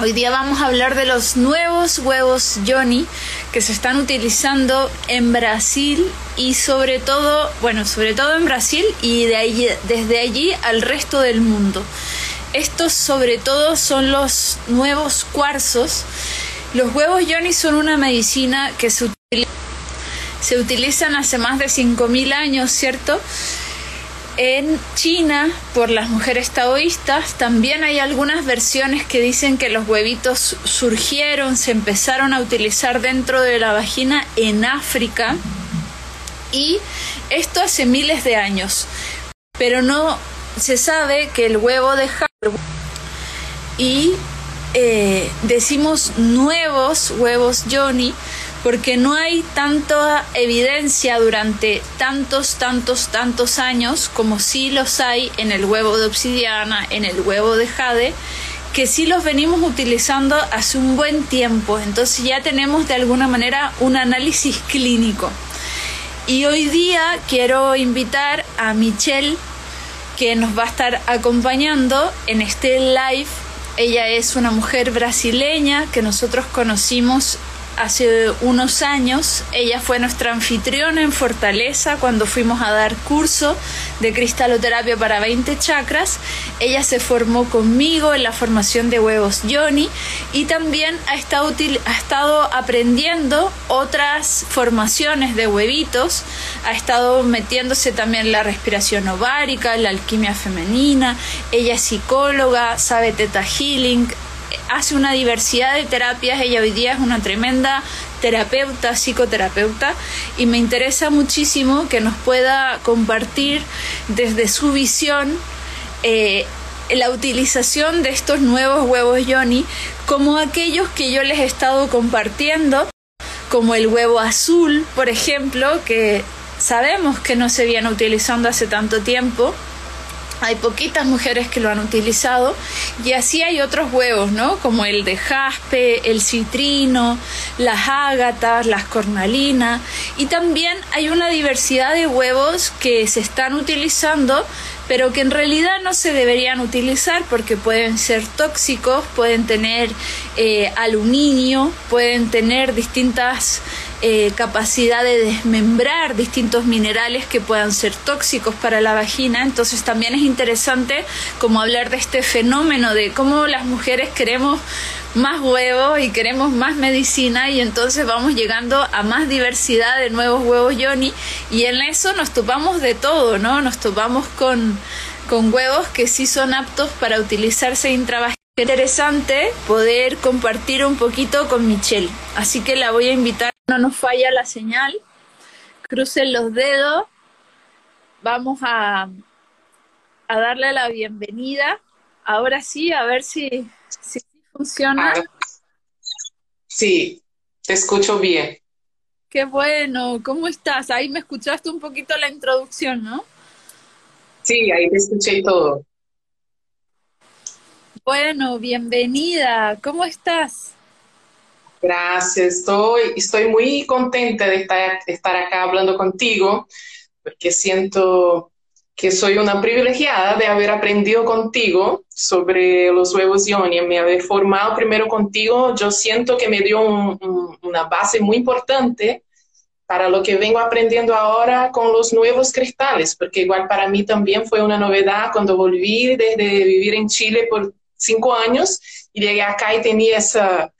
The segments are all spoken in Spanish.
Hoy día vamos a hablar de los nuevos huevos Johnny que se están utilizando en Brasil y sobre todo, bueno, sobre todo en Brasil y de allí, desde allí al resto del mundo. Estos sobre todo son los nuevos cuarzos. Los huevos Johnny son una medicina que se, se utilizan hace más de 5.000 años, ¿cierto? En China, por las mujeres taoístas, también hay algunas versiones que dicen que los huevitos surgieron, se empezaron a utilizar dentro de la vagina en África y esto hace miles de años. Pero no se sabe que el huevo de y eh, decimos nuevos huevos Johnny porque no hay tanta evidencia durante tantos, tantos, tantos años como sí los hay en el huevo de obsidiana, en el huevo de jade, que sí los venimos utilizando hace un buen tiempo. Entonces ya tenemos de alguna manera un análisis clínico. Y hoy día quiero invitar a Michelle, que nos va a estar acompañando en este live. Ella es una mujer brasileña que nosotros conocimos hace unos años. Ella fue nuestra anfitriona en Fortaleza cuando fuimos a dar curso de cristaloterapia para 20 chakras. Ella se formó conmigo en la formación de huevos Johnny y también ha estado, ha estado aprendiendo otras formaciones de huevitos. Ha estado metiéndose también la respiración ovárica, la alquimia femenina. Ella es psicóloga, sabe teta healing, hace una diversidad de terapias, ella hoy día es una tremenda terapeuta, psicoterapeuta, y me interesa muchísimo que nos pueda compartir desde su visión eh, la utilización de estos nuevos huevos Johnny como aquellos que yo les he estado compartiendo, como el huevo azul, por ejemplo, que sabemos que no se viene utilizando hace tanto tiempo, hay poquitas mujeres que lo han utilizado y así hay otros huevos, ¿no? Como el de jaspe, el citrino, las ágatas, las cornalinas y también hay una diversidad de huevos que se están utilizando pero que en realidad no se deberían utilizar porque pueden ser tóxicos, pueden tener eh, aluminio, pueden tener distintas eh, capacidad de desmembrar distintos minerales que puedan ser tóxicos para la vagina. Entonces también es interesante como hablar de este fenómeno de cómo las mujeres queremos más huevos y queremos más medicina y entonces vamos llegando a más diversidad de nuevos huevos Johnny y en eso nos topamos de todo, ¿no? Nos topamos con, con huevos que sí son aptos para utilizarse intravaginal interesante poder compartir un poquito con Michelle. Así que la voy a invitar, no nos falla la señal. Crucen los dedos. Vamos a, a darle la bienvenida. Ahora sí, a ver si, si funciona. Ah, sí, te escucho bien. Qué bueno, ¿cómo estás? Ahí me escuchaste un poquito la introducción, ¿no? Sí, ahí te escuché todo. Bueno, bienvenida. ¿Cómo estás? Gracias, estoy, estoy muy contenta de estar, estar acá hablando contigo, porque siento que soy una privilegiada de haber aprendido contigo sobre los huevos Ioni, me haber formado primero contigo, yo siento que me dio una base muy importante para lo que vengo aprendiendo ahora con los nuevos cristales, porque igual para mí también fue una novedad cuando volví desde vivir en Chile por cinco años y llegué acá y tenía esa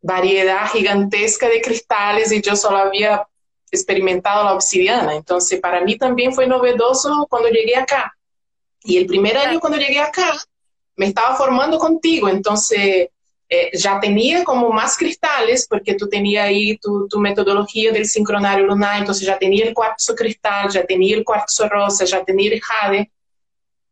variedad gigantesca de cristales y yo solo había experimentado la obsidiana. Entonces, para mí también fue novedoso cuando llegué acá. Y el primer año cuando llegué acá, me estaba formando contigo, entonces eh, ya tenía como más cristales, porque tú tenías ahí tu, tu, metodología del sincronario lunar, entonces ya tenía el cuarzo cristal, ya tenía el cuarzo rosa, ya tenía el jade.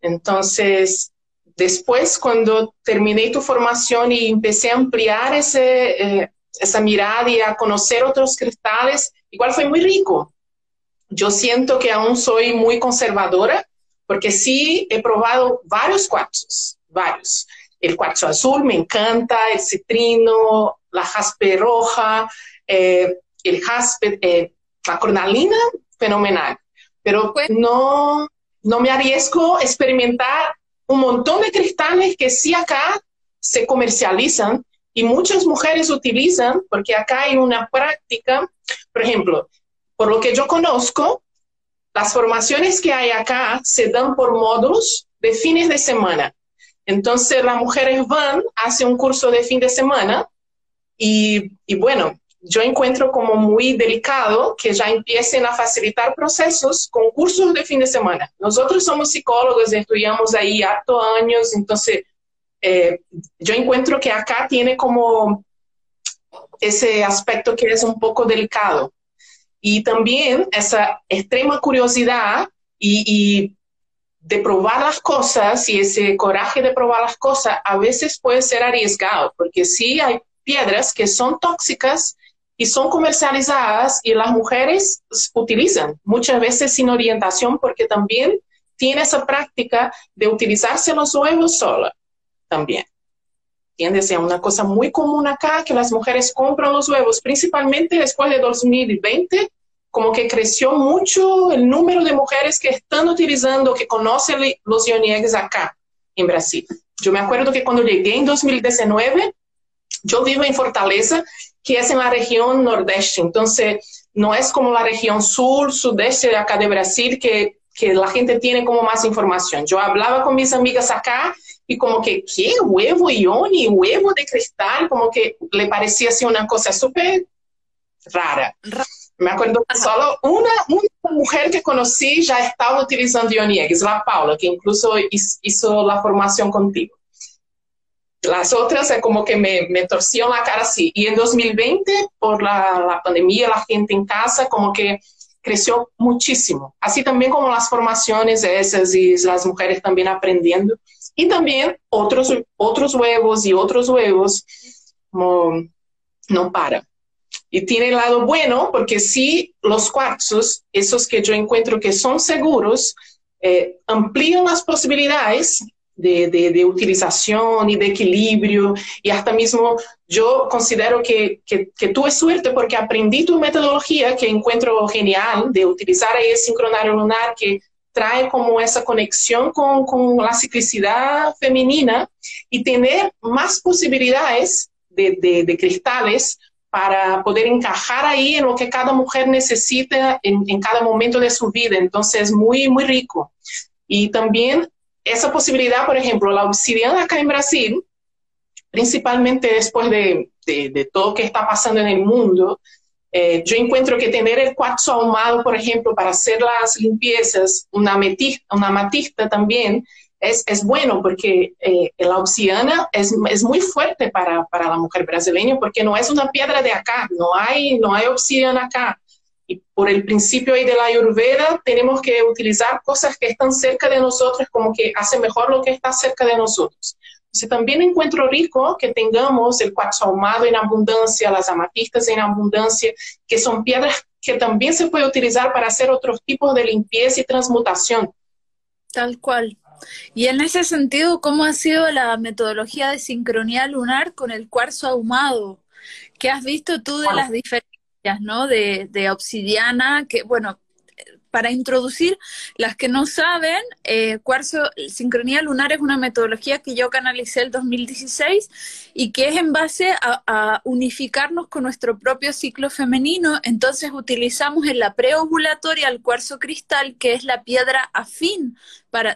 Entonces, Después, cuando terminé tu formación y empecé a ampliar ese, eh, esa mirada y a conocer otros cristales, igual fue muy rico. Yo siento que aún soy muy conservadora, porque sí he probado varios cuarzos, varios. El cuarzo azul me encanta, el citrino, la jaspe roja, eh, el jaspe, eh, la cornalina, fenomenal. Pero no, no me arriesgo a experimentar un montón de cristales que sí acá se comercializan y muchas mujeres utilizan, porque acá hay una práctica, por ejemplo, por lo que yo conozco, las formaciones que hay acá se dan por módulos de fines de semana. Entonces las mujeres van, hacen un curso de fin de semana y, y bueno, yo encuentro como muy delicado que ya empiecen a facilitar procesos con cursos de fin de semana. Nosotros somos psicólogos, estudiamos ahí harto años, entonces eh, yo encuentro que acá tiene como ese aspecto que es un poco delicado. Y también esa extrema curiosidad y, de probar las cosas y ese coraje de probar las cosas a veces puede ser arriesgado, porque sí hay piedras que son tóxicas y son comercializadas y las mujeres utilizan muchas veces sin orientación porque también tiene esa práctica de utilizarse los huevos sola también. ¿Entiendes? Es una cosa muy común acá que las mujeres compran los huevos, principalmente después de 2020, como que creció mucho el número de mujeres que están utilizando, que conocen los Yoniegues acá en Brasil. Yo me acuerdo que cuando llegué en 2019, yo vivo en Fortaleza que es en la región nordeste. Entonces, no es como la región sur, sudeste de acá de Brasil, que, que la gente tiene como más información. Yo hablaba con mis amigas acá y como que, ¿qué? Huevo ioni, huevo de cristal, como que le parecía así una cosa súper rara. Me acuerdo que solo una, una mujer que conocí ya estaba utilizando Ioni Eggs, la Paula, que incluso hizo la formación contigo. Las otras es como que me, me torcían la cara así. Y en 2020, por la, pandemia, la gente en casa, como que creció muchísimo. Así también como las formaciones esas y las mujeres también aprendiendo. Y también otros, otros huevos y otros huevos como no para. Y tiene el lado bueno porque si los cuarzos, esos que yo encuentro que son seguros, eh, amplían las posibilidades de, de, utilización y de equilibrio. Y hasta mismo yo considero que, que, que, tuve suerte porque aprendí tu metodología que encuentro genial de utilizar el sincronario lunar que trae como esa conexión con, con la ciclicidad femenina y tener más posibilidades de, de, de, cristales para poder encajar ahí en lo que cada mujer necesita en, en cada momento de su vida. Entonces, muy, muy rico. Y también esa posibilidad, por ejemplo, la obsidiana acá en Brasil, principalmente después de, de, todo lo que está pasando en el mundo, eh, yo encuentro que tener el cuarzo ahumado, por ejemplo, para hacer las limpiezas, una ametista, una amatista también, es, es, bueno porque eh, la obsidiana es, es muy fuerte para, para, la mujer brasileña porque no es una piedra de acá, no hay, no hay obsidiana acá. Y por el principio ahí de la Ayurveda tenemos que utilizar cosas que están cerca de nosotros como que hace mejor lo que está cerca de nosotros. Entonces también encuentro rico que tengamos el cuarzo ahumado en abundancia, las amatistas en abundancia, que son piedras que también se puede utilizar para hacer otros tipos de limpieza y transmutación. Tal cual. Y en ese sentido, ¿cómo ha sido la metodología de sincronía lunar con el cuarzo ahumado? ¿Qué has visto tú de bueno. las diferencias? ¿No? De, obsidiana, que bueno, para introducir, las que no saben, eh, cuarzo, sincronía lunar es una metodología que yo canalicé el 2016 y que es en base a, a unificarnos con nuestro propio ciclo femenino. Entonces utilizamos en la preovulatoria el cuarzo cristal, que es la piedra afín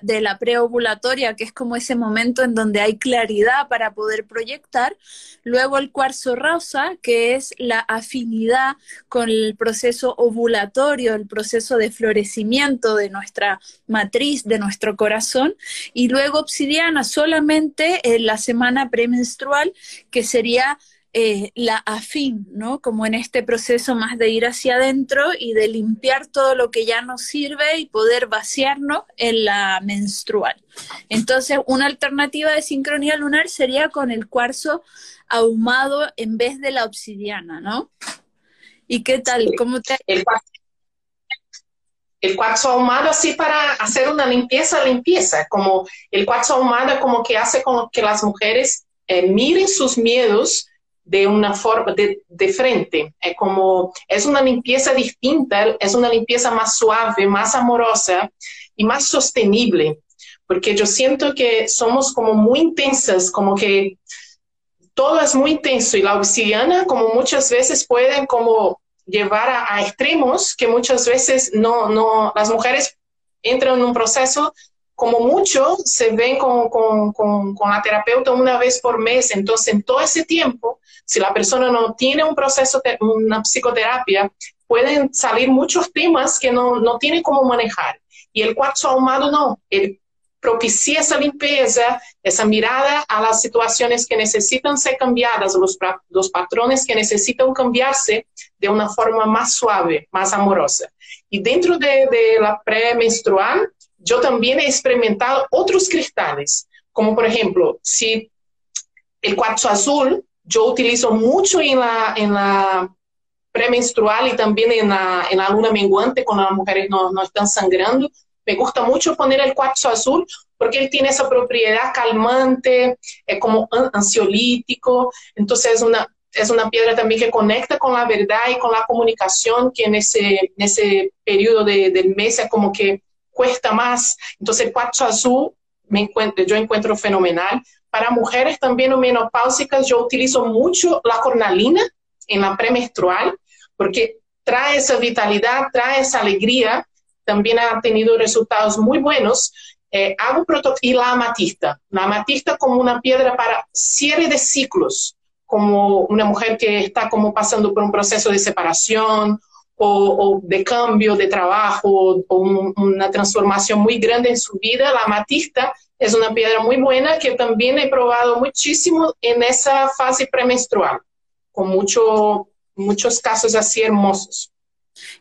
de la preovulatoria, que es como ese momento en donde hay claridad para poder proyectar. Luego el cuarzo rosa, que es la afinidad con el proceso ovulatorio, el proceso de florecimiento de nuestra matriz, de nuestro corazón. Y luego obsidiana solamente en la semana premenstrual, que sería eh, la afín, ¿no? Como en este proceso más de ir hacia adentro y de limpiar todo lo que ya nos sirve y poder vaciarnos en la menstrual. Entonces, una alternativa de sincronía lunar sería con el cuarzo ahumado en vez de la obsidiana, ¿no? ¿Y qué tal? Sí. ¿Cómo te... El cuarzo, el cuarzo ahumado así para hacer una limpieza, limpieza, como el cuarzo ahumado como que hace como que las mujeres eh, miren sus miedos de una forma de, de, frente. Es como, es una limpieza distinta, es una limpieza más suave, más amorosa y más sostenible. porque yo siento que somos como muy intensas, como que todo es muy intenso y la obsidiana como muchas veces pueden como llevar a, extremos que muchas veces no, no, las mujeres entran en un proceso como mucho se ven con, con, con, con, la terapeuta una vez por mes. Entonces, en todo ese tiempo, si la persona no tiene un proceso, una psicoterapia, pueden salir muchos temas que no, no tiene cómo manejar. Y el cuarzo ahumado no, él propicia esa limpieza, esa mirada a las situaciones que necesitan ser cambiadas, los, los patrones que necesitan cambiarse de una forma más suave, más amorosa. Y dentro de, de la premenstrual, yo también he experimentado otros cristales, como por ejemplo, si el cuarzo azul, yo utilizo mucho en la, en la premenstrual y también en la, en la luna menguante, cuando las mujeres no, no están sangrando. Me gusta mucho poner el cuarzo azul porque él tiene esa propiedad calmante, es como ansiolítico, entonces es una, es una piedra también que conecta con la verdad y con la comunicación que en ese, en ese periodo de, del mes es como que cuesta más. Entonces, el cuarzo azul me encuentro, yo encuentro fenomenal. Para mujeres también menopáusicas, yo utilizo mucho la cornalina en la premenstrual, porque trae esa vitalidad, trae esa alegría. También ha tenido resultados muy buenos. Eh, hago y la amatista. La amatista como una piedra para cierre de ciclos, como una mujer que está como pasando por un proceso de separación o, de cambio de trabajo o una transformación muy grande en su vida, la amatista es una piedra muy buena que también he probado muchísimo en esa fase premenstrual, con mucho, muchos casos así hermosos.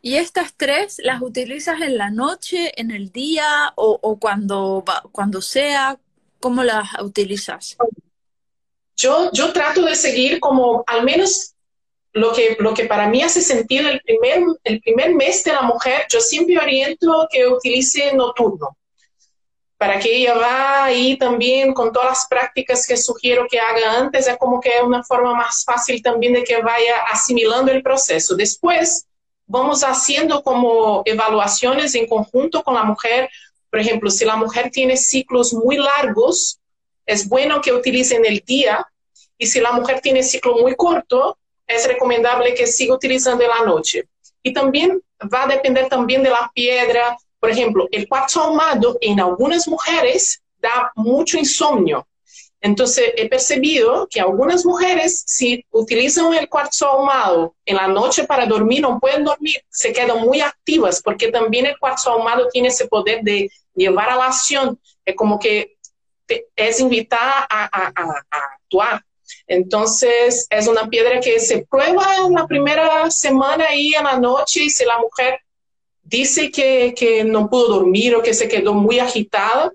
¿Y estas tres las utilizas en la noche, en el día o, o cuando, cuando sea? ¿Cómo las utilizas? Yo, yo trato de seguir como al menos lo que, lo que para mí hace sentido el primer, el primer mes de la mujer, yo siempre oriento que utilice nocturno, para que ella va ahí también con todas las prácticas que sugiero que haga antes, es como que es una forma más fácil también de que vaya asimilando el proceso. Después vamos haciendo como evaluaciones en conjunto con la mujer. Por ejemplo, si la mujer tiene ciclos muy largos, es bueno que utilice en el día. Y si la mujer tiene ciclo muy corto, es recomendable que siga utilizando en la noche. Y también va a depender también de la piedra. Por ejemplo, el cuarzo ahumado en algunas mujeres da mucho insomnio. Entonces he percibido que algunas mujeres, si utilizan el cuarzo ahumado en la noche para dormir, no pueden dormir, se quedan muy activas porque también el cuarzo ahumado tiene ese poder de llevar a la acción. Es como que es invitar a, a actuar. Entonces, es una piedra que se prueba en la primera semana y en la noche y si la mujer dice que, que no pudo dormir o que se quedó muy agitada,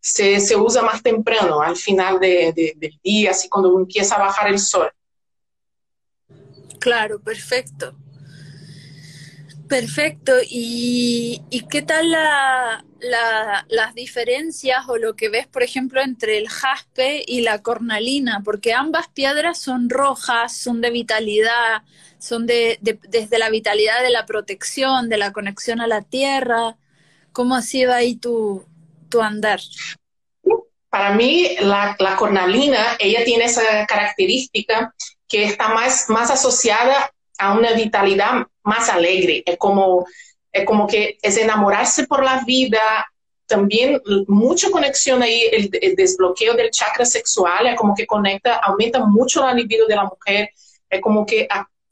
se, se usa más temprano, al final de, de, del día, así cuando empieza a bajar el sol. Claro, perfecto. Perfecto. ¿Y, qué tal las diferencias o lo que ves, por ejemplo, entre el jaspe y la cornalina? Porque ambas piedras son rojas, son de vitalidad, son de, desde la vitalidad de la protección, de la conexión a la tierra. ¿Cómo ha sido ahí tu, tu andar? Para mí, la, la, cornalina, ella tiene esa característica que está más, más asociada a una vitalidad más alegre. Es como, es como que es enamorarse por la vida, también mucha conexión ahí, el, desbloqueo del chakra sexual, es como que conecta, aumenta mucho la libido de la mujer, es como que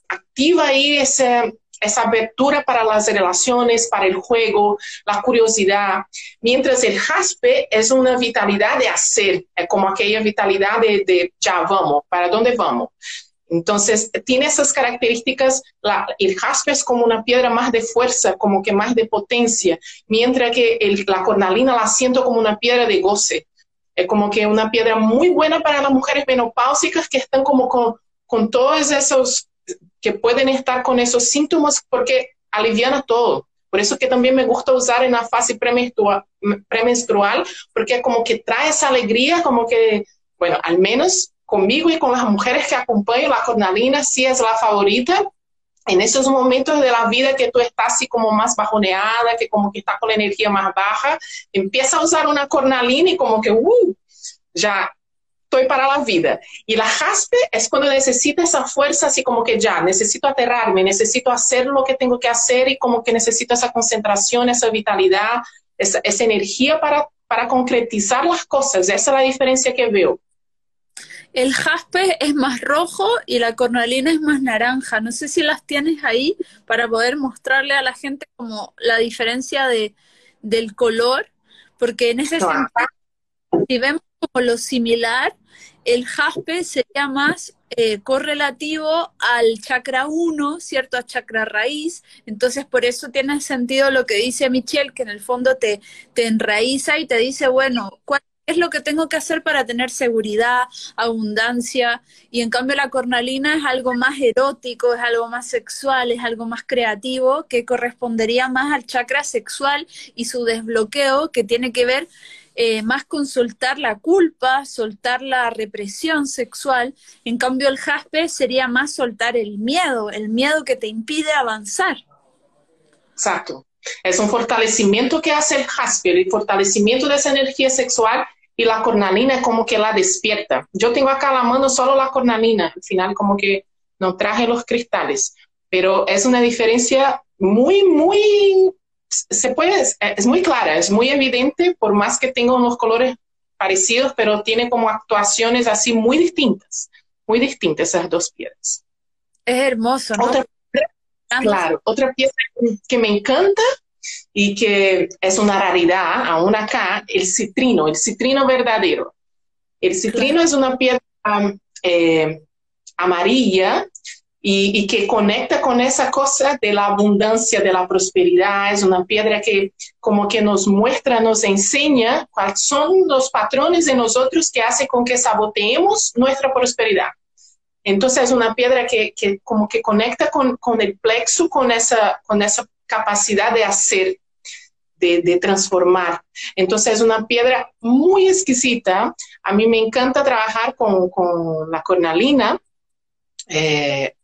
activa ahí ese, esa apertura para las relaciones, para el juego, la curiosidad, mientras el jaspe es una vitalidad de hacer, es como aquella vitalidad de, de ya vamos, ¿para dónde vamos? Entonces, tiene esas características, el jaspe es como una piedra más de fuerza, como que más de potencia, mientras que la cornalina la siento como una piedra de goce. Es como que una piedra muy buena para las mujeres menopáusicas que están como con, con todos esos, que pueden estar con esos síntomas porque aliviana todo. Por eso que también me gusta usar en la fase premenstrual, premenstrual porque como que trae esa alegría, como que, bueno, al menos conmigo y con las mujeres que acompaño, la cornalina sí es la favorita. en esos momentos de la vida que tú estás así como más bajoneada, que como que estás con la energía más baja, empieza a usar una cornalina y como que, uh, ya estoy para la vida. Y la jaspe es cuando necesita esa fuerza, así como que ya, necesito aterrarme, necesito hacer lo que tengo que hacer y como que necesito esa concentración, esa vitalidad, esa, esa energía para, para concretizar las cosas. Esa es la diferencia que veo. El jaspe es más rojo y la cornalina es más naranja. No sé si las tienes ahí para poder mostrarle a la gente como la diferencia de, del color, porque en ese sentido, si vemos como lo similar, el jaspe sería más eh, correlativo al chakra 1, ¿cierto? A chakra raíz. Entonces, por eso tiene sentido lo que dice Michelle, que en el fondo te, te enraiza y te dice, bueno, ¿cuál es lo que tengo que hacer para tener seguridad, abundancia, y en cambio la cornalina es algo más erótico, es algo más sexual, es algo más creativo, que correspondería más al chakra sexual y su desbloqueo, que tiene que ver eh, más con soltar la culpa, soltar la represión sexual, en cambio el jaspe sería más soltar el miedo, el miedo que te impide avanzar. Exacto. Es un fortalecimiento que hace el jaspe, el fortalecimiento de esa energía sexual y la cornalina es como que la despierta. Yo tengo acá la mano solo la cornalina, al final como que no traje los cristales, pero es una diferencia muy, muy, se puede, es muy clara, es muy evidente, por más que tenga unos colores parecidos, pero tiene como actuaciones así muy distintas, muy distintas esas dos piedras. Es hermoso, ¿no? Otra, claro, otra pieza que me encanta y que es una raridad aún acá, el citrino, el citrino verdadero. El citrino es una piedra eh, amarilla y, que conecta con esa cosa de la abundancia, de la prosperidad. Es una piedra que como que nos muestra, nos enseña cuáles son los patrones de nosotros que hace con que saboteemos nuestra prosperidad. Entonces es una piedra que, que como que conecta con, con, el plexo, con esa, con esa capacidad de hacer, de, transformar. Entonces es una piedra muy exquisita. A mí me encanta trabajar con, la cornalina, eh,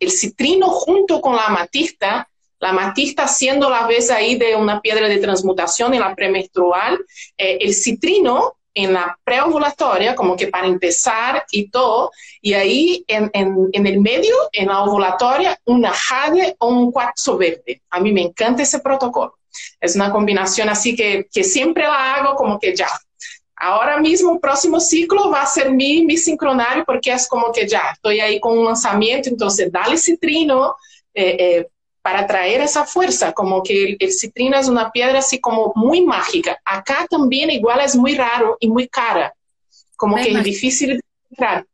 el citrino junto con la amatista. La amatista siendo la vez ahí de una piedra de transmutación en la premenstrual. Eh, el citrino en la preovulatoria, como que para empezar y todo, y ahí en, en, el medio, en la ovulatoria, una jade o un cuarzo verde. A mí me encanta ese protocolo. Es una combinación así que, que siempre la hago como que ya. Ahora mismo, el próximo ciclo va a ser mi, mi sincronario porque es como que ya, estoy ahí con un lanzamiento, entonces dale citrino, eh, eh, para traer esa fuerza, como que el, citrino es una piedra así como muy mágica. Acá también igual es muy raro y muy cara, como que es difícil de encontrar.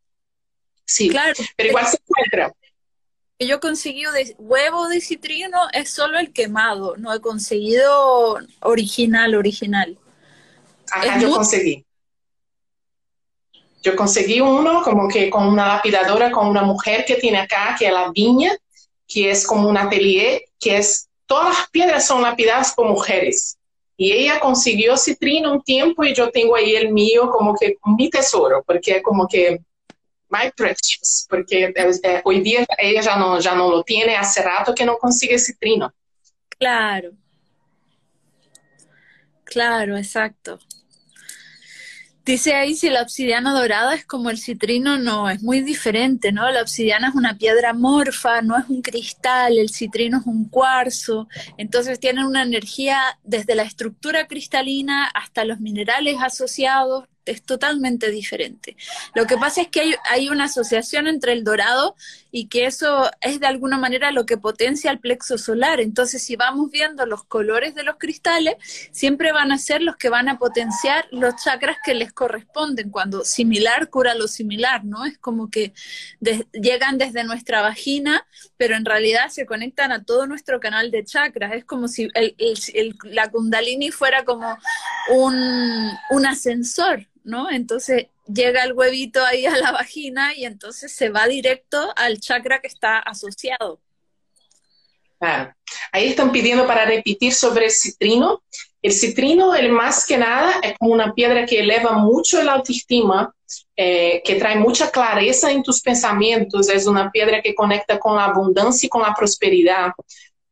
Sí, claro. pero igual se encuentra. Que yo he conseguido de huevo de citrino es solo el quemado, no he conseguido original, original. Acá yo conseguí. Yo conseguí uno como que con una lapidadora, con una mujer que tiene acá, que es la viña, que es como un atelier, que es, todas las piedras son lapidadas por mujeres. Y ella consiguió citrino un tiempo y yo tengo ahí el mío como que mi tesoro, porque es como que my precious, porque hoy día ella ya no, ya no lo tiene, hace rato que no consigue citrino. Claro. Claro, exacto. Dice ahí si la obsidiana dorada es como el citrino, no, es muy diferente, ¿no? La obsidiana es una piedra morfa, no es un cristal, el citrino es un cuarzo, entonces tienen una energía desde la estructura cristalina hasta los minerales asociados, es totalmente diferente. Lo que pasa es que hay, hay, una asociación entre el dorado y que eso es de alguna manera lo que potencia el plexo solar. Entonces, si vamos viendo los colores de los cristales, siempre van a ser los que van a potenciar los chakras que les corresponden, cuando similar cura lo similar, ¿no? Es como que llegan desde nuestra vagina, pero en realidad se conectan a todo nuestro canal de chakras. Es como si la kundalini fuera como un ascensor ¿no? Entonces llega el huevito ahí a la vagina y entonces se va directo al chakra que está asociado. Ahí están pidiendo para repetir sobre el citrino. El citrino, el más que nada, es como una piedra que eleva mucho el autoestima, eh, que trae mucha clareza en tus pensamientos, es una piedra que conecta con la abundancia y con la prosperidad.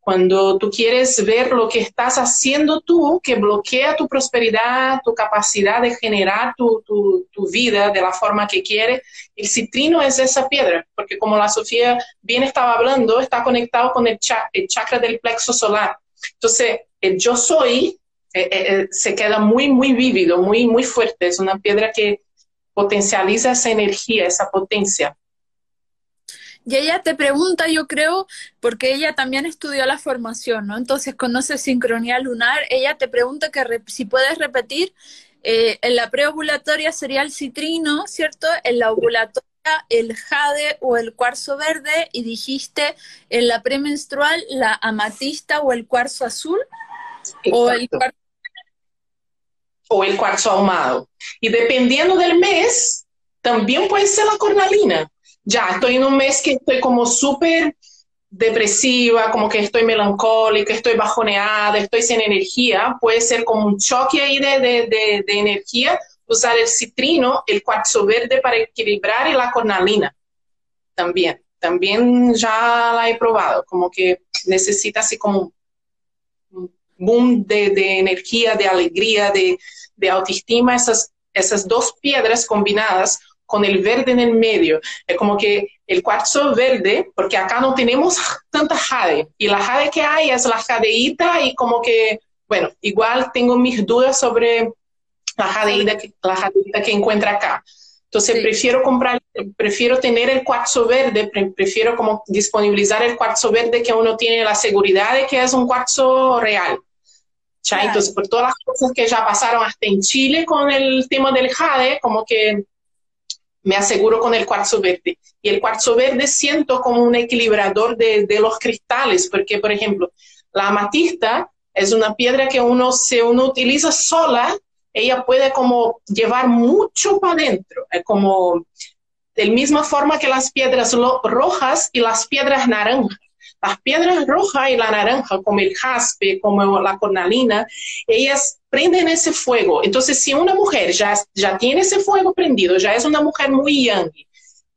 Cuando tú quieres ver lo que estás haciendo tú, que bloquea tu prosperidad, tu capacidad de generar tu, tu, vida de la forma que quieres, el citrino es esa piedra, porque como la Sofía bien estaba hablando, está conectado con el, el chakra del plexo solar. Entonces, el yo soy eh, eh, eh, se queda muy, muy vívido, muy, muy fuerte. Es una piedra que potencializa esa energía, esa potencia. Y ella te pregunta, yo creo, porque ella también estudió la formación, ¿no? Entonces conoce sincronía lunar. Ella te pregunta que si puedes repetir, en la preovulatoria sería el citrino, ¿cierto? En la ovulatoria el jade o el cuarzo verde y dijiste en la premenstrual la amatista o el cuarzo azul o el cuarzo o el cuarzo ahumado. Y dependiendo del mes, también puede ser la cornalina. Ya, estoy en un mes que estoy como súper depresiva, como que estoy melancólica, estoy bajoneada, estoy sin energía, puede ser como un choque ahí de, de, de, energía, usar el citrino, el cuarzo verde para equilibrar y la cornalina también. También ya la he probado, como que necesita así como un boom de, de energía, de alegría, de, de autoestima, esas, esas dos piedras combinadas con el verde en el medio. Es como que el cuarzo verde, porque acá no tenemos tanta jade, y la jade que hay es la jadeíta y como que, bueno, igual tengo mis dudas sobre la jadeíta, la jadeíta que encuentra acá. Entonces prefiero comprar, prefiero tener el cuarzo verde, prefiero como disponibilizar el cuarzo verde que uno tiene la seguridad de que es un cuarzo real. Entonces, por todas las cosas que ya pasaron hasta en Chile con el tema del jade, como que me aseguro con el cuarzo verde. Y el cuarzo verde siento como un equilibrador de, los cristales, porque, por ejemplo, la amatista es una piedra que uno, si uno utiliza sola, ella puede como llevar mucho para adentro, es como de la misma forma que las piedras rojas y las piedras naranjas. Las piedras rojas y la naranja, como el jaspe, como la cornalina, ellas prenden ese fuego. Entonces, si una mujer ya, ya tiene ese fuego prendido, ya es una mujer muy young,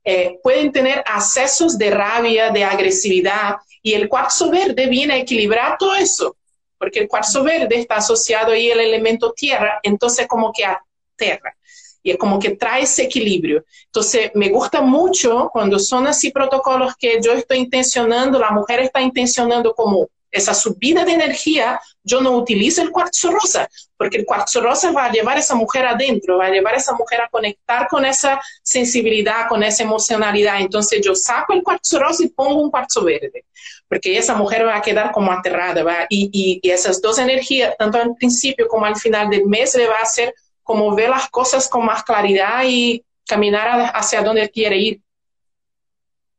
eh, pueden tener accesos de rabia, de agresividad, y el cuarzo verde viene a equilibrar todo eso, porque el cuarzo verde está asociado ahí al elemento tierra, entonces como que a tierra y es como que trae ese equilibrio. Entonces, me gusta mucho cuando son así protocolos que yo estoy intencionando, la mujer está intencionando como esa subida de energía, yo no utilizo el cuarzo rosa, porque el cuarzo rosa va a llevar a esa mujer adentro, va a llevar a esa mujer a conectar con esa sensibilidad, con esa emocionalidad. Entonces yo saco el cuarzo rosa y pongo un cuarzo verde, porque esa mujer va a quedar como aterrada, y esas dos energías, tanto al principio como al final del mes, le va a hacer como ver las cosas con más claridad y caminar hacia donde quiere ir.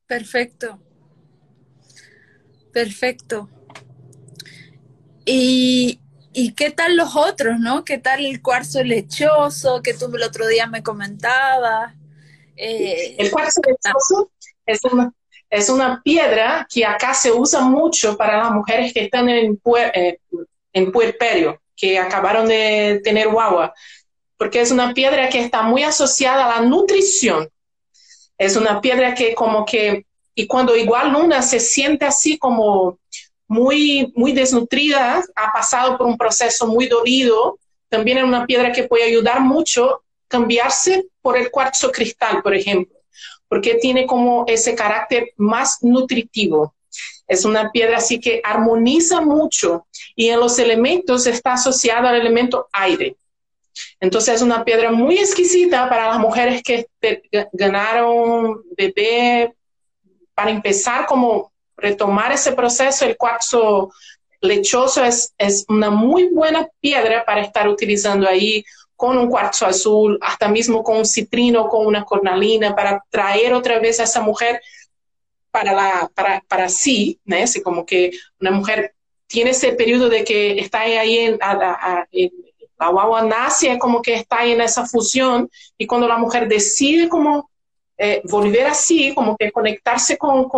Perfecto. Perfecto. ¿Y, ¿Y, qué tal los otros, no? ¿Qué tal el cuarzo lechoso que tú el otro día me comentabas? Eh, el cuarzo lechoso es una, es una piedra que acá se usa mucho para las mujeres que están en, eh, en puerperio, que acabaron de tener guagua porque es una piedra que está muy asociada a la nutrición. Es una piedra que como que, y cuando igual Luna se siente así como muy, muy desnutrida, ha pasado por un proceso muy dolido, también es una piedra que puede ayudar mucho cambiarse por el cuarzo cristal, por ejemplo, porque tiene como ese carácter más nutritivo. Es una piedra así que armoniza mucho y en los elementos está asociada al elemento aire. Entonces es una piedra muy exquisita para las mujeres que ganaron bebé. Para empezar, como retomar ese proceso, el cuarzo lechoso es, es una muy buena piedra para estar utilizando ahí con un cuarzo azul, hasta mismo con un citrino, con una cornalina, para traer otra vez a esa mujer para, la, para, para sí, ¿no? Así como que una mujer tiene ese periodo de que está ahí en, en la guagua nace como que está en esa fusión y cuando la mujer decide como eh, volver así, como que conectarse con,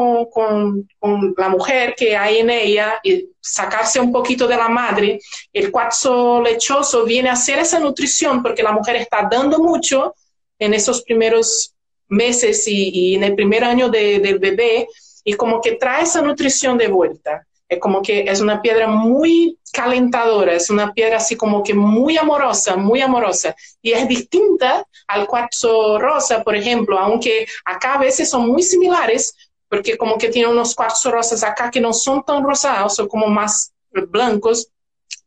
la mujer que hay en ella y sacarse un poquito de la madre, el cuarzo lechoso viene a hacer esa nutrición porque la mujer está dando mucho en esos primeros meses y, en el primer año de, del bebé y como que trae esa nutrición de vuelta. Es como que es una piedra muy calentadora, es una piedra así como que muy amorosa, muy amorosa. Y es distinta al cuarzo rosa, por ejemplo, aunque acá a veces son muy similares, porque como que tiene unos cuarzos rosas acá que no son tan rosados, son como más blancos,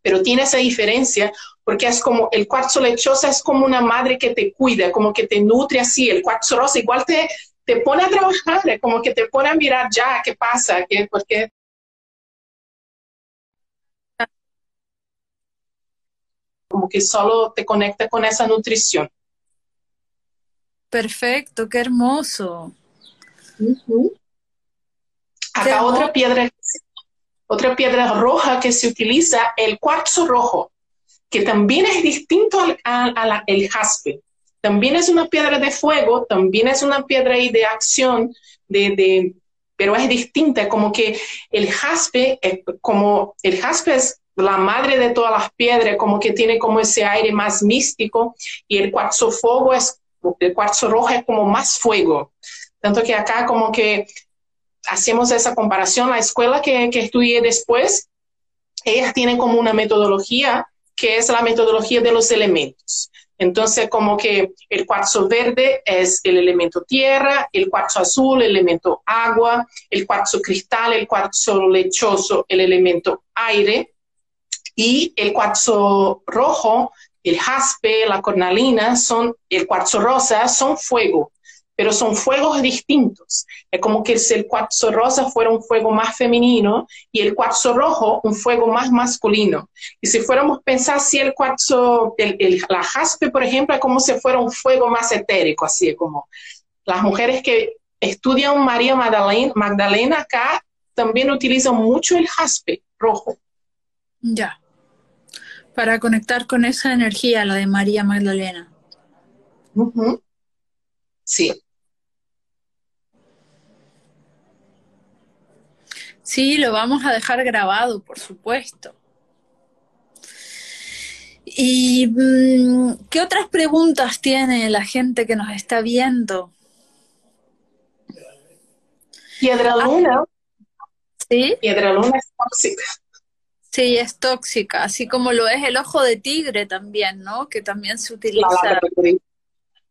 pero tiene esa diferencia porque es como el cuarzo lechosa es como una madre que te cuida, como que te nutre así, el cuarzo rosa igual te, te pone a trabajar, como que te pone a mirar ya qué pasa, ¿Qué, porque como que solo te conecta con esa nutrición. Perfecto, qué hermoso. Acá otra piedra, otra piedra roja que se utiliza, el cuarzo rojo, que también es distinto al, a, el jaspe. También es una piedra de fuego, también es una piedra de acción, de, de, pero es distinta, como que el jaspe, como el jaspe es la madre de todas las piedras, como que tiene como ese aire más místico y el cuarzo fuego es, el cuarzo rojo es como más fuego. Tanto que acá como que hacemos esa comparación, la escuela que, que estudié después, ellas tienen como una metodología que es la metodología de los elementos. Entonces, como que el cuarzo verde es el elemento tierra, el cuarzo azul, el elemento agua, el cuarzo cristal, el cuarzo lechoso, el elemento aire, y el cuarzo rojo, el jaspe, la cornalina, son, el cuarzo rosa son fuego, pero son fuegos distintos. Es como que si el cuarzo rosa fuera un fuego más femenino y el cuarzo rojo un fuego más masculino. Y si fuéramos a pensar si el cuarzo, el, la jaspe, por ejemplo, es como si fuera un fuego más etérico, así como las mujeres que estudian María Magdalena, Magdalena acá también utilizan mucho el jaspe rojo. Ya para conectar con esa energía, la de María Magdalena. Sí. Sí, lo vamos a dejar grabado, por supuesto. ¿Y mm, qué otras preguntas tiene la gente que nos está viendo? Piedra Luna. ¿Sí? Piedra Luna es tóxica. Sí, es tóxica, así como lo es el ojo de tigre también, ¿no? Que también se utiliza.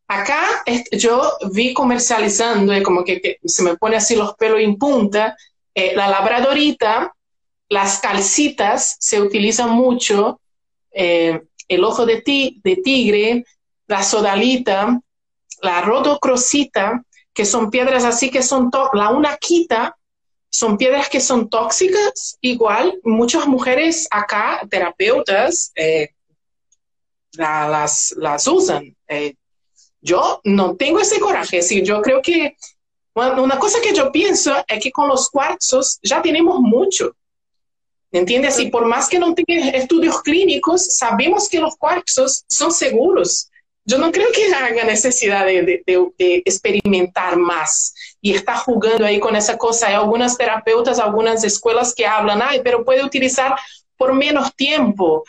Acá yo vi comercializando, y como que, se me pone así los pelos en punta, eh, la labradorita, las calcitas se utilizan mucho, eh, el ojo de, ti, de tigre, la sodalita, la rodocrosita, que son piedras así que son, la una quita son piedras que son tóxicas, igual muchas mujeres acá, terapeutas, eh, las, usan. Eh, yo no tengo ese coraje, sí, yo creo que una cosa que yo pienso es que con los cuarzos ya tenemos mucho. ¿Entiendes? Y por más que no tenga estudios clínicos, sabemos que los cuarzos son seguros yo no creo que haya necesidad de, experimentar más y está jugando ahí con esa cosa. Hay algunas terapeutas, algunas escuelas que hablan, ay, pero puede utilizar por menos tiempo.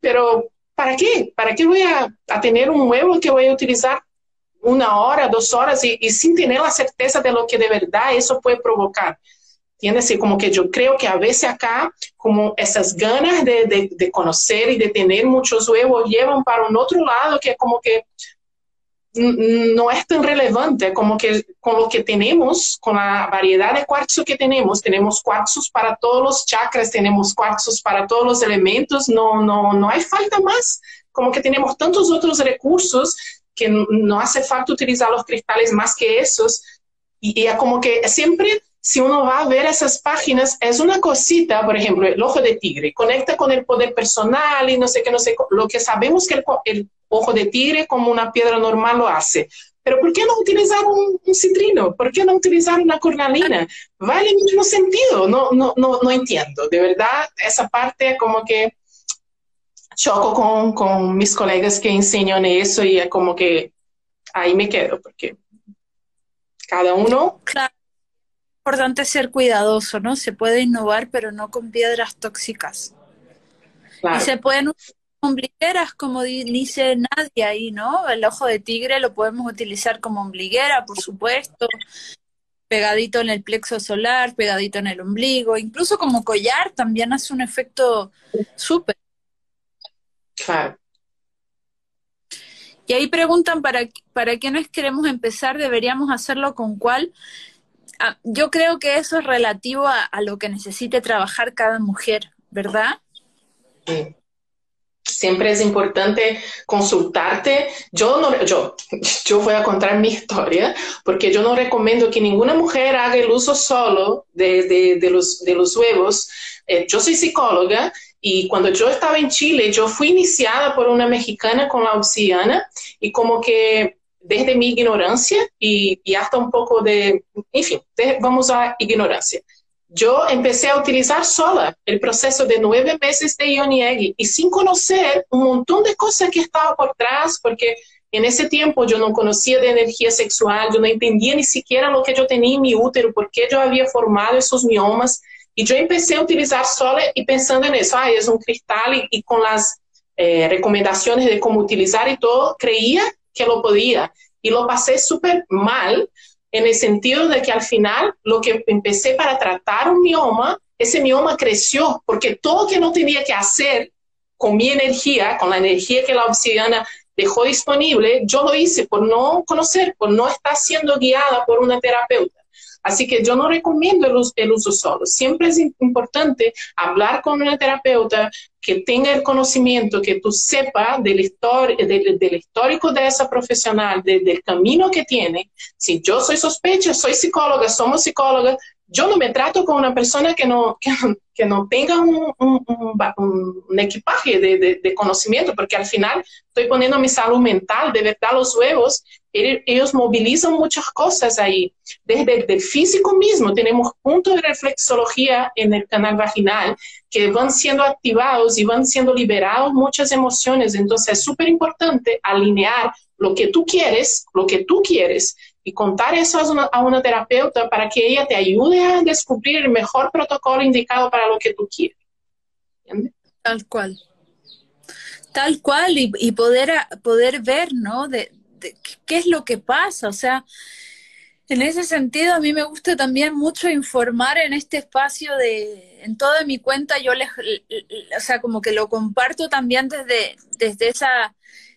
Pero, ¿para qué? ¿Para qué voy a, tener un huevo que voy a utilizar una hora, dos horas y sin tener la certeza de lo que de verdad eso puede provocar? ¿Entiendes? como que yo creo que a veces acá, como esas ganas de, de, de, de tener muchos huevos llevan para un otro lado que como que no es tan relevante, como que con lo que tenemos, con la variedad de cuarzos que tenemos, tenemos cuarzos para todos los chakras, tenemos cuarzos para todos los elementos, no, no, no hay falta más, como que tenemos tantos otros recursos que no hace falta utilizar los cristales más que esos, y, y como que siempre si uno va a ver esas páginas, es una cosita, por ejemplo, el ojo de tigre, conecta con el poder personal y no sé qué, no sé, lo que sabemos que el, ojo de tigre como una piedra normal lo hace. Pero ¿por qué no utilizar un, citrino? ¿Por qué no utilizar una cornalina? Vale el mismo sentido, no, no, no, no entiendo. De verdad, esa parte como que choco con, con mis colegas que enseñan eso y es como que ahí me quedo, porque Cada uno. Claro. Es importante ser cuidadoso, ¿no? Se puede innovar, pero no con piedras tóxicas. Y se pueden usar ombligueras, como dice nadie ahí, ¿no? El ojo de tigre lo podemos utilizar como ombliguera, por supuesto, pegadito en el plexo solar, pegadito en el ombligo, incluso como collar también hace un efecto súper. Claro. Y ahí preguntan para, para quienes queremos empezar, deberíamos hacerlo con cuál. Ah, yo creo que eso es relativo a, a, lo que necesite trabajar cada mujer, ¿verdad? Sí. Siempre es importante consultarte. Yo, no, yo, yo voy a contar mi historia porque yo no recomiendo que ninguna mujer haga el uso solo de, de, los, de los huevos. Eh, yo soy psicóloga y cuando yo estaba en Chile, yo fui iniciada por una mexicana con la obsidiana y como que desde mi ignorancia y, y hasta un poco de, en fin, vamos a ignorancia. Yo empecé a utilizar sola el proceso de nueve meses de Ioniegui y sin conocer un montón de cosas que estaba por atrás, porque en ese tiempo yo no conocía de energía sexual, yo no entendía ni siquiera lo que yo tenía en mi útero, por qué yo había formado esos miomas. Y yo empecé a utilizar sola y pensando en eso, ah, es un cristal y, y con las eh, recomendaciones de cómo utilizar y todo, creía que lo podía. Y lo pasé súper mal en el sentido de que al final lo que empecé para tratar un mioma, ese mioma creció, porque todo que no tenía que hacer con mi energía, con la energía que la obsidiana dejó disponible, yo lo hice por no conocer, por no estar siendo guiada por una terapeuta. Así que yo no recomiendo el uso, el uso solo. Siempre es importante hablar con una terapeuta que tenga el conocimiento, que tú sepas del, del, del histórico de esa profesional, de, del camino que tiene. Si yo soy sospecha, soy psicóloga, somos psicólogas, yo no me trato con una persona que no, que, que no tenga un, un, un, un equipaje de, de, de, conocimiento, porque al final estoy poniendo mi salud mental, de verdad los huevos, ellos movilizan muchas cosas ahí, desde el físico mismo, tenemos puntos de reflexología en el canal vaginal que van siendo activados y van siendo liberados muchas emociones, entonces es súper importante alinear lo que tú quieres, lo que tú quieres y contar eso a una, a una, terapeuta para que ella te ayude a descubrir el mejor protocolo indicado para lo que tú quieres. ¿Entiendes? Tal cual. Tal cual, y, y poder, poder ver, ¿no? De, qué es lo que pasa, o sea, en ese sentido, a mí me gusta también mucho informar en este espacio de, en toda mi cuenta, yo les, o sea, como que lo comparto también desde, desde esa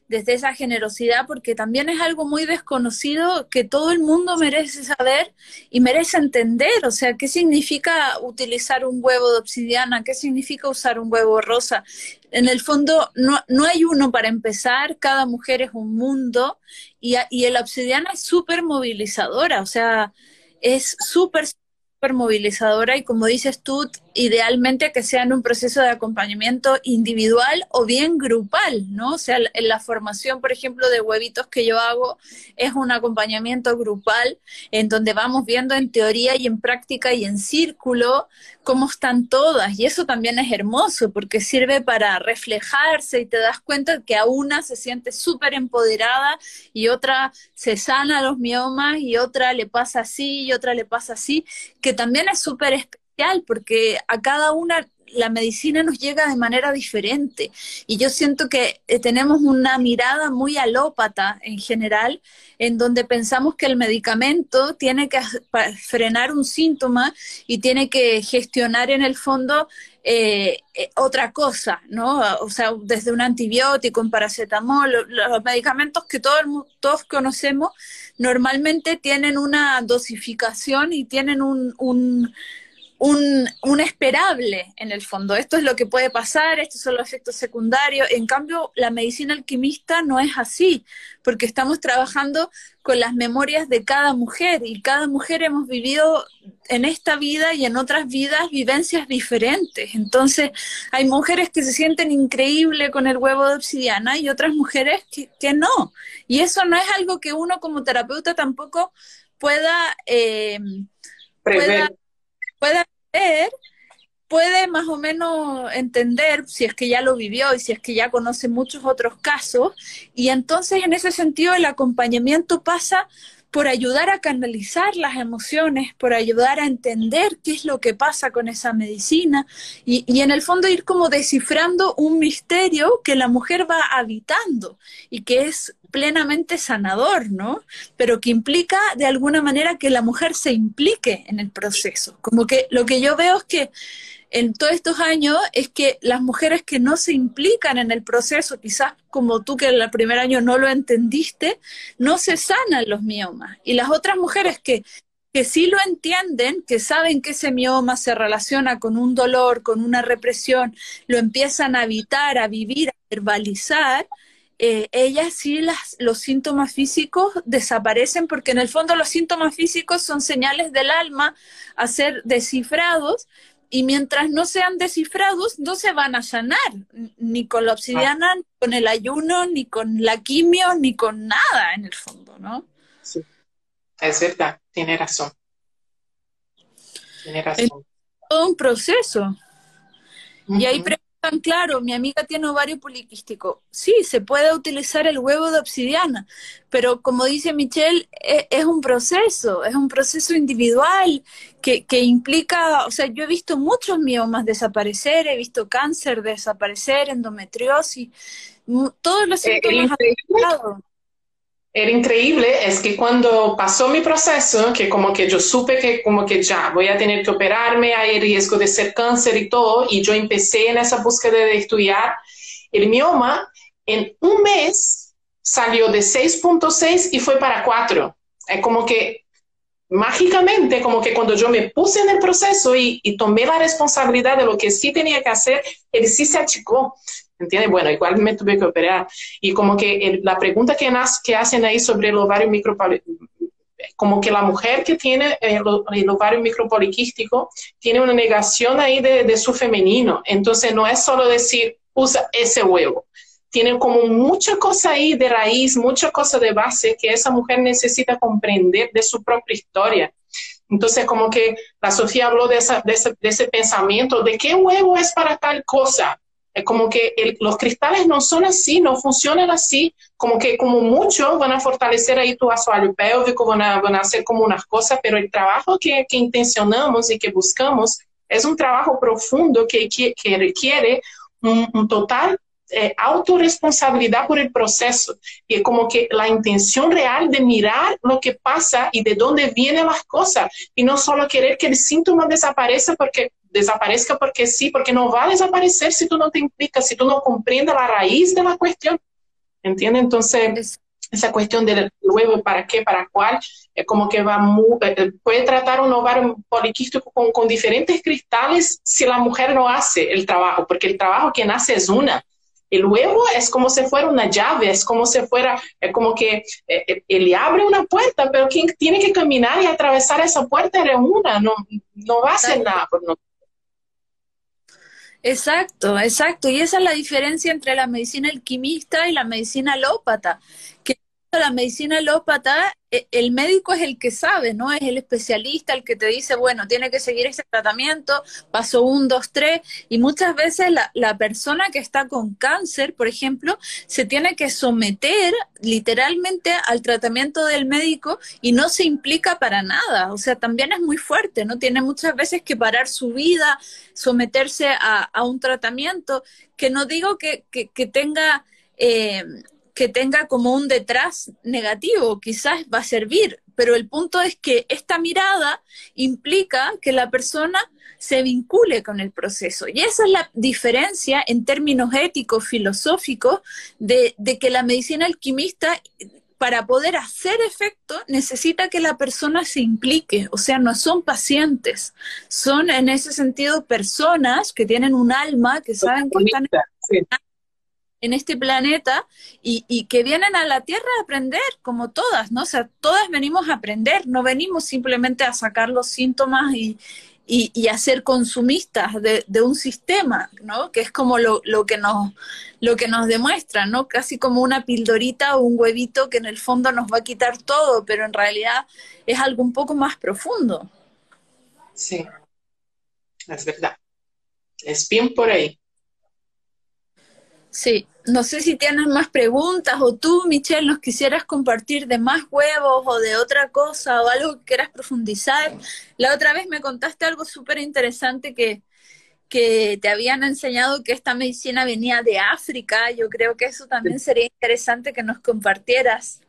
desde esa generosidad, porque también es algo muy desconocido que todo el mundo merece saber y merece entender, o sea, qué significa utilizar un huevo de obsidiana, qué significa usar un huevo rosa. En el fondo, no, no hay uno para empezar, cada mujer es un mundo y, y la obsidiana es súper movilizadora, o sea, es súper movilizadora y como dices tú, idealmente que sea en un proceso de acompañamiento individual o bien grupal, ¿no? O sea, en la formación, por ejemplo, de huevitos que yo hago es un acompañamiento grupal en donde vamos viendo en teoría y en práctica y en círculo cómo están todas y eso también es hermoso porque sirve para reflejarse y te das cuenta que a una se siente súper empoderada y otra se sana los miomas y otra le pasa así y otra le pasa así, que también es súper especial porque a cada una la medicina nos llega de manera diferente y yo siento que eh, tenemos una mirada muy alópata en general, en donde pensamos que el medicamento tiene que frenar un síntoma y tiene que gestionar en el fondo eh, eh, otra cosa, ¿no? O sea, desde un antibiótico, un paracetamol, los medicamentos que todos, todos conocemos normalmente tienen una dosificación y tienen un un, un, esperable en el fondo. Esto es lo que puede pasar, estos son los efectos secundarios. En cambio, la medicina alquimista no es así, porque estamos trabajando con las memorias de cada mujer y cada mujer hemos vivido en esta vida y en otras vidas vivencias diferentes. Entonces, hay mujeres que se sienten increíble con el huevo de obsidiana y otras mujeres que, que no. Y eso no es algo que uno como terapeuta tampoco pueda... Eh, pueda pueda ver, puede más o menos entender si es que ya lo vivió y si es que ya conoce muchos otros casos. Y entonces en ese sentido el acompañamiento pasa por ayudar a canalizar las emociones, por ayudar a entender qué es lo que pasa con esa medicina y, y en el fondo ir como descifrando un misterio que la mujer va habitando y que es plenamente sanador, ¿no? Pero que implica de alguna manera que la mujer se implique en el proceso. Como que lo que yo veo es que en todos estos años es que las mujeres que no se implican en el proceso, quizás como tú que en el primer año no lo entendiste, no se sanan los miomas. Y las otras mujeres que, que sí lo entienden, que saben que ese mioma se relaciona con un dolor, con una represión, lo empiezan a habitar, a vivir, a verbalizar, eh, ellas sí las, los síntomas físicos desaparecen porque en el fondo los síntomas físicos son señales del alma a ser descifrados y mientras no sean descifrados no se van a sanar, ni con la obsidiana, ni con el ayuno, ni con la quimio, ni con nada en el fondo, ¿no? Sí, es verdad, tiene razón. Tiene razón. Es todo un proceso. Y hay claro, mi amiga tiene ovario poliquístico. Sí, se puede utilizar el huevo de obsidiana, pero como dice Michelle, e, es, un proceso, es un proceso individual que, implica, o sea, yo he visto muchos miomas desaparecer, he visto cáncer desaparecer, endometriosis, todos los eh, síntomas era increíble es que cuando pasó mi proceso, que como que yo supe que como que ya voy a tener que operarme, hay riesgo de ser cáncer y todo, y yo empecé en esa búsqueda de estudiar el mioma, en un mes salió de 6.6 y fue para 4. Es como que mágicamente, como que cuando yo me puse en el proceso y, y tomé la responsabilidad de lo que sí tenía que hacer, él sí se achicó. ¿Entiendes? Bueno, igual me tuve que operar. Y como que la pregunta que, que hacen ahí sobre el ovario micropoliquístico, como que la mujer que tiene el, ovario micropoliquístico tiene una negación ahí de, de, su femenino. Entonces no es solo decir, usa ese huevo. Tiene como mucha cosa ahí de raíz, mucha cosa de base que esa mujer necesita comprender de su propia historia. Entonces, como que la Sofía habló de, esa, de, ese, de ese pensamiento de qué huevo es para tal cosa es como que los cristales no son así, no funcionan así, como que como mucho van a fortalecer ahí tu assoalho pélvico, van a, van a hacer como unas cosas, pero el trabajo que, que intencionamos y que buscamos es un trabajo profundo que, requiere un, un total eh, autorresponsabilidad por el proceso. Y como que la intención real de mirar lo que pasa y de dónde vienen las cosas y no solo querer que el síntoma desaparezca porque desaparezca porque sí, porque no va a desaparecer si tú no te implicas, si tú no comprendes la raíz de la cuestión. ¿Entiendes? Entonces, esa cuestión del huevo, para qué, para cuál, es como que va muy, eh, eh, puede tratar un ovario poliquístico con, con, diferentes cristales si la mujer no hace el trabajo, porque el trabajo que nace es una. El huevo es como si fuera una llave, es como si fuera, es como que eh, él abre una puerta, pero quien tiene que caminar y atravesar esa puerta es una, no, no va a hacer nada por nosotros. Exacto, exacto. Y esa es la diferencia entre la medicina alquimista y la medicina alópata. Que la medicina alópata, el médico es el que sabe, ¿no? Es el especialista el que te dice, bueno, tiene que seguir ese tratamiento, paso un, dos, tres, y muchas veces la, la persona que está con cáncer, por ejemplo, se tiene que someter literalmente al tratamiento del médico y no se implica para nada, o sea, también es muy fuerte, ¿no? Tiene muchas veces que parar su vida, someterse a, a un tratamiento, que no digo que, que, que tenga... Eh, que tenga como un detrás negativo, quizás va a servir, pero el punto es que esta mirada implica que la persona se vincule con el proceso. Y esa es la diferencia en términos éticos, filosóficos, de, que la medicina alquimista para poder hacer efecto necesita que la persona se implique, o sea, no son pacientes, son en ese sentido personas que tienen un alma, que saben que están en este planeta y, que vienen a la Tierra a aprender, como todas, ¿no? O sea, todas venimos a aprender, no venimos simplemente a sacar los síntomas y, y, a ser consumistas de, un sistema, ¿no? Que es como lo, lo, que nos, lo que nos demuestra, ¿no? Casi como una pildorita o un huevito que en el fondo nos va a quitar todo, pero en realidad es algo un poco más profundo. Sí, es verdad. Es bien por ahí. Sí, no sé si tienes más preguntas o tú, Michelle, nos quisieras compartir de más huevos o de otra cosa o algo que quieras profundizar. La otra vez me contaste algo súper interesante que, que te habían enseñado que esta medicina venía de África. Yo creo que eso también sería interesante que nos compartieras.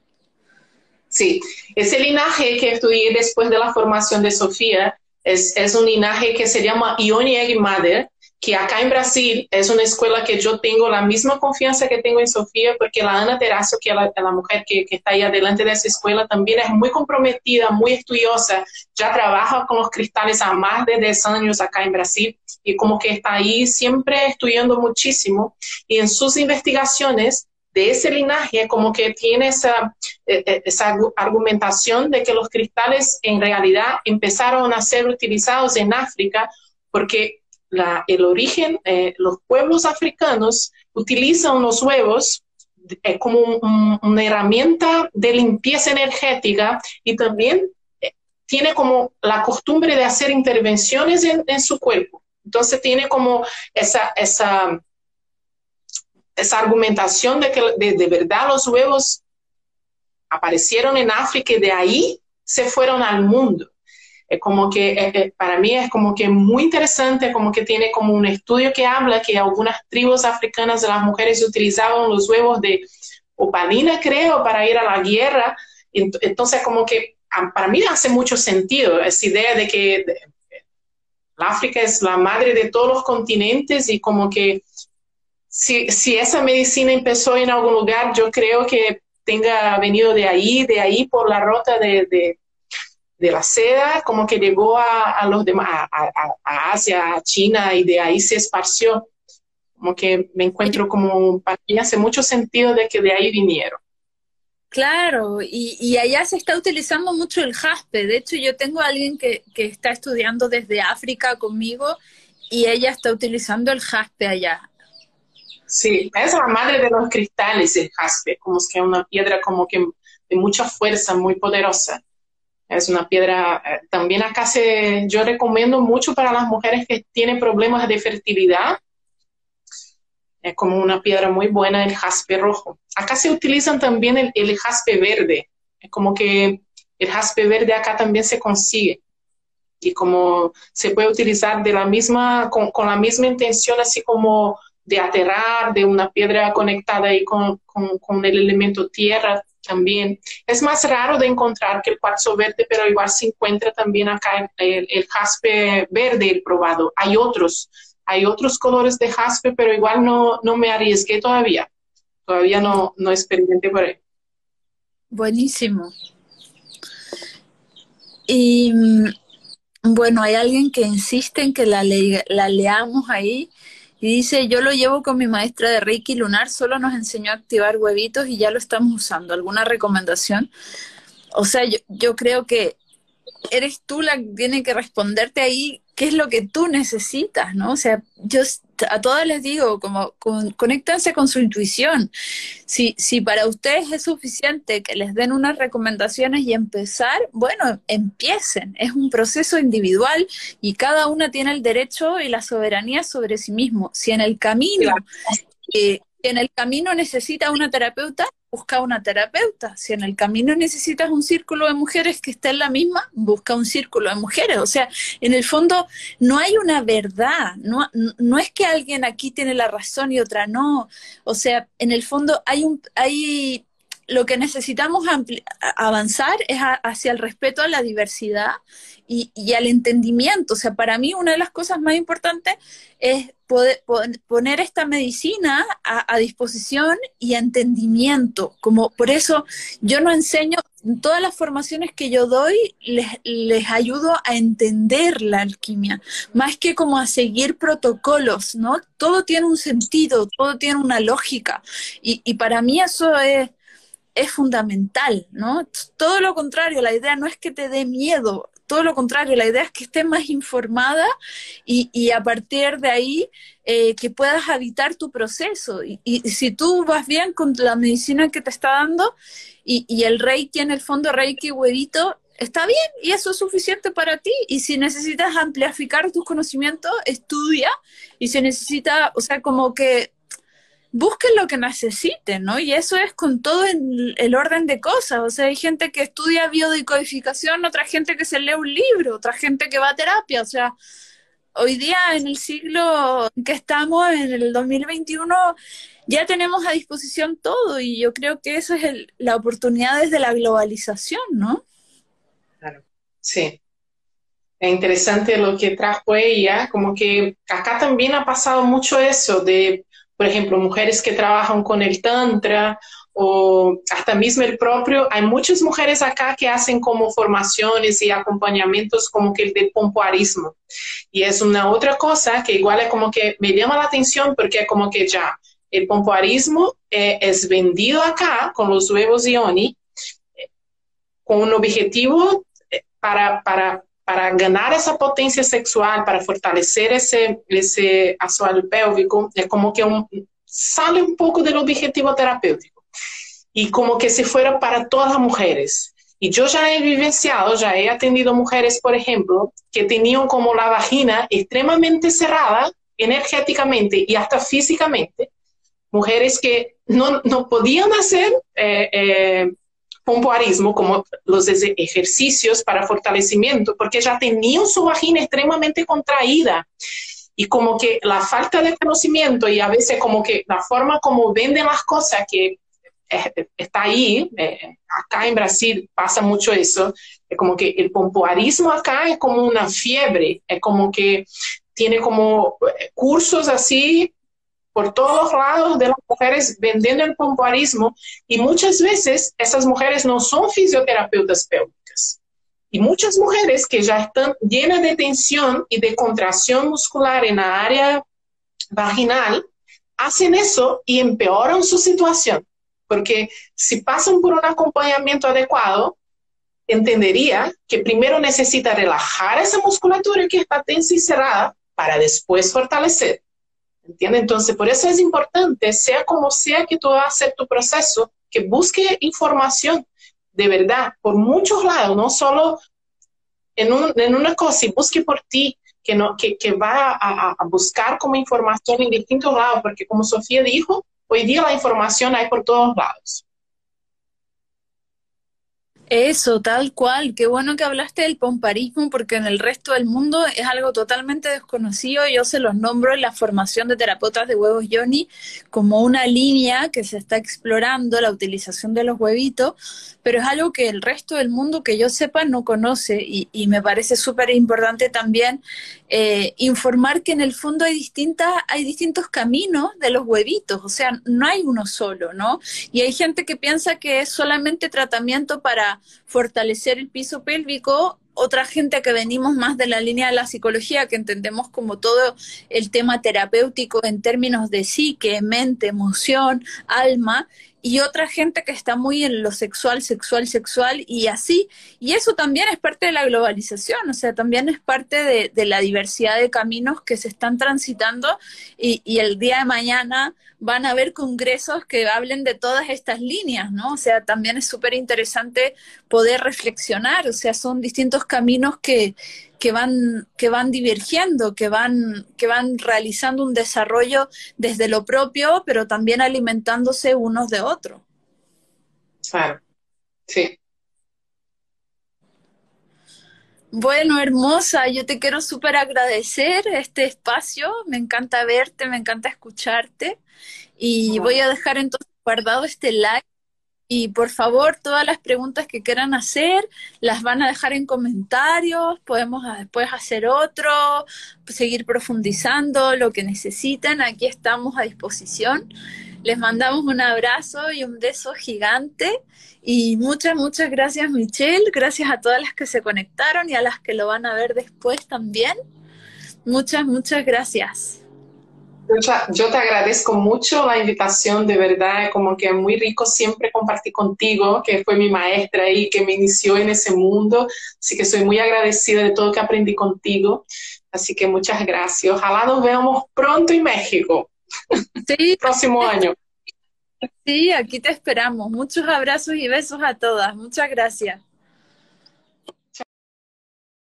Sí, ese linaje que estudié después de la formación de Sofía es, es un linaje que se llama Ionieg Mother, que acá en Brasil es una escuela que yo tengo la misma confianza que tengo en Sofía, porque la Ana Terazo, que es la, mujer que, que, está ahí adelante de esa escuela, también es muy comprometida, muy estudiosa, ya trabaja con los cristales a más de 10 años acá en Brasil y como que está ahí siempre estudiando muchísimo. Y en sus investigaciones de ese linaje como que tiene esa, e, e, esa argumentación de que los cristales en realidad empezaron a ser utilizados en África porque la, el origen, eh, los pueblos africanos utilizan los huevos eh, como una herramienta de limpieza energética y también eh, tiene como la costumbre de hacer intervenciones en, su cuerpo. Entonces tiene como esa, esa, esa argumentación de que de verdad los huevos aparecieron en África y de ahí se fueron al mundo. Es como que eh, eh, para mí es como que muy interesante, como que tiene como un estudio que habla que algunas tribus africanas de las mujeres utilizaban los huevos de opalina, creo, para ir a la guerra. Entonces, como que para mí hace mucho sentido esa idea de que África es la madre de todos los continentes y como que si, si esa medicina empezó en algún lugar, yo creo que tenga venido de ahí, de ahí por la ruta de, de de la seda, como que llegó a, los demás, a, Asia, a China, y de ahí se esparció. Como que me encuentro como, para mí hace mucho sentido de que de ahí vinieron. Claro, y, allá se está utilizando mucho el jaspe. De hecho, yo tengo a alguien que, que está estudiando desde África conmigo y ella está utilizando el jaspe allá. Sí, es la madre de los cristales el jaspe, como que es una piedra como que de mucha fuerza, muy poderosa. Es una piedra, eh, también acá se, yo recomiendo mucho para las mujeres que tienen problemas de fertilidad. Es como una piedra muy buena el jaspe rojo. Acá se utilizan también el, jaspe verde. Es como que el jaspe verde acá también se consigue. Y como se puede utilizar de la misma, con, con la misma intención, así como de aterrar, de una piedra conectada ahí con, con, con el elemento tierra, también. Es más raro de encontrar que el cuarzo verde, pero igual se encuentra también acá el, el jaspe verde, el probado. Hay otros, hay otros colores de jaspe, pero igual no, no me arriesgué todavía. Todavía no, no experimenté por ahí. Buenísimo. Y mm, bueno, hay alguien que insiste en que la, la leamos ahí y dice, yo lo llevo con mi maestra de Reiki Lunar, solo nos enseñó a activar huevitos y ya lo estamos usando. ¿Alguna recomendación? O sea, yo, yo creo que eres tú la que tiene que responderte ahí qué es lo que tú necesitas, ¿no? O sea, yo a todas les digo, como con, conéctense con su intuición. Si, si para ustedes es suficiente que les den unas recomendaciones y empezar, bueno, empiecen. Es un proceso individual y cada una tiene el derecho y la soberanía sobre sí mismo. Si en el camino, eh, en el camino necesita una terapeuta, busca una terapeuta. Si en el camino necesitas un círculo de mujeres que esté en la misma, busca un círculo de mujeres. O sea, en el fondo no hay una verdad, no, no es que alguien aquí tiene la razón y otra no. O sea, en el fondo hay un, hay lo que necesitamos avanzar es hacia el respeto a la diversidad y, al entendimiento. O sea, para mí una de las cosas más importantes es poder, poner esta medicina a, disposición y a entendimiento. Como por eso yo no enseño, en todas las formaciones que yo doy, les, les ayudo a entender la alquimia, más que como a seguir protocolos, ¿no? Todo tiene un sentido, todo tiene una lógica. Y, y para mí eso es es fundamental, ¿no? Todo lo contrario, la idea no es que te dé miedo, todo lo contrario, la idea es que estés más informada y, a partir de ahí eh, que puedas habitar tu proceso. Y, si tú vas bien con la medicina que te está dando y, y el Reiki en el fondo, Reiki huevito, está bien y eso es suficiente para ti. Y si necesitas amplificar tus conocimientos, estudia. Y si necesitas, o sea, como que busquen lo que necesiten, ¿no? Y eso es con todo el, orden de cosas. O sea, hay gente que estudia biodecodificación, otra gente que se lee un libro, otra gente que va a terapia. O sea, hoy día en el siglo que estamos, en el 2021, ya tenemos a disposición todo y yo creo que eso es la oportunidad desde la globalización, ¿no? Claro, sí. Es interesante lo que trajo ella, como que acá también ha pasado mucho eso de por ejemplo, mujeres que trabajan con el Tantra o hasta mismo el propio, hay muchas mujeres acá que hacen como formaciones y acompañamientos como que el de pompoarismo. Y es una otra cosa que igual es como que me llama la atención porque es como que ya el pompoarismo eh, es vendido acá con los huevos ioni eh, con un objetivo eh, para, para para ganar esa potencia sexual, para fortalecer ese, ese asfalto pélvico, es como que sale un poco del objetivo terapéutico y como que se fuera para todas las mujeres. Y yo ya he vivenciado, ya he atendido mujeres, por ejemplo, que tenían como la vagina extremadamente cerrada energéticamente y hasta físicamente, mujeres que no, no podían hacer eh, eh, pompoarismo como los ejercicios para fortalecimiento, porque ya tenían su vagina extremadamente contraída. Y como que la falta de conocimiento y a veces como que la forma como venden las cosas que eh, está ahí, eh, acá en Brasil pasa mucho eso, es como que el pompoarismo acá es como una fiebre, es como que tiene como eh, cursos así por todos lados de las mujeres vendiendo el pompoarismo y muchas veces esas mujeres no son fisioterapeutas pélvicas. Y muchas mujeres que ya están llenas de tensión y de contracción muscular en la área vaginal, hacen eso y empeoran su situación. Porque si pasan por un acompañamiento adecuado, entendería que primero necesita relajar esa musculatura que está tensa y cerrada para después fortalecer. ¿Entiendes? Entonces, por eso es importante, sea como sea que tú vas a hacer tu proceso, que busque información de verdad por muchos lados, no solo en, una cosa, y busque por ti, que, no, que, va a, a, buscar como información en distintos lados, porque como Sofía dijo, hoy día la información hay por todos lados. Eso, tal cual. Qué bueno que hablaste del pomparismo porque en el resto del mundo es algo totalmente desconocido. Yo se los nombro en la formación de terapeutas de huevos Johnny como una línea que se está explorando la utilización de los huevitos, pero es algo que el resto del mundo que yo sepa no conoce y, y me parece súper importante también eh, informar que en el fondo hay distintas, hay distintos caminos de los huevitos, o sea, no hay uno solo, ¿no? Y hay gente que piensa que es solamente tratamiento para fortalecer el piso pélvico otra gente que venimos más de la línea de la psicología, que entendemos como todo el tema terapéutico en términos de psique, mente, emoción, alma, y otra gente que está muy en lo sexual, sexual, sexual y así. Y eso también es parte de la globalización, o sea, también es parte de, la diversidad de caminos que se están transitando y, y, el día de mañana van a haber congresos que hablen de todas estas líneas, ¿no? O sea, también es súper interesante poder reflexionar, o sea, son distintos caminos que, que van, que van divergiendo, que van, que van realizando un desarrollo desde lo propio, pero también alimentándose unos de otros. Claro, sí. Bueno, hermosa, yo te quiero súper agradecer este espacio, me encanta verte, me encanta escucharte y voy a dejar entonces guardado este like y por favor, todas las preguntas que quieran hacer, las van a dejar en comentarios, podemos después hacer otro, seguir profundizando lo que necesiten, aquí estamos a disposición. Les mandamos un abrazo y un beso gigante y muchas, muchas gracias Michelle, gracias a todas las que se conectaron y a las que lo van a ver después también. Muchas, muchas gracias. Yo te agradezco mucho la invitación, de verdad, como que muy rico siempre compartir contigo, que fue mi maestra y que me inició en ese mundo, así que soy muy agradecida de todo que aprendí contigo, así que muchas gracias. Ojalá nos veamos pronto en México, sí. próximo año. Sí, aquí te esperamos. Muchos abrazos y besos a todas. Muchas gracias.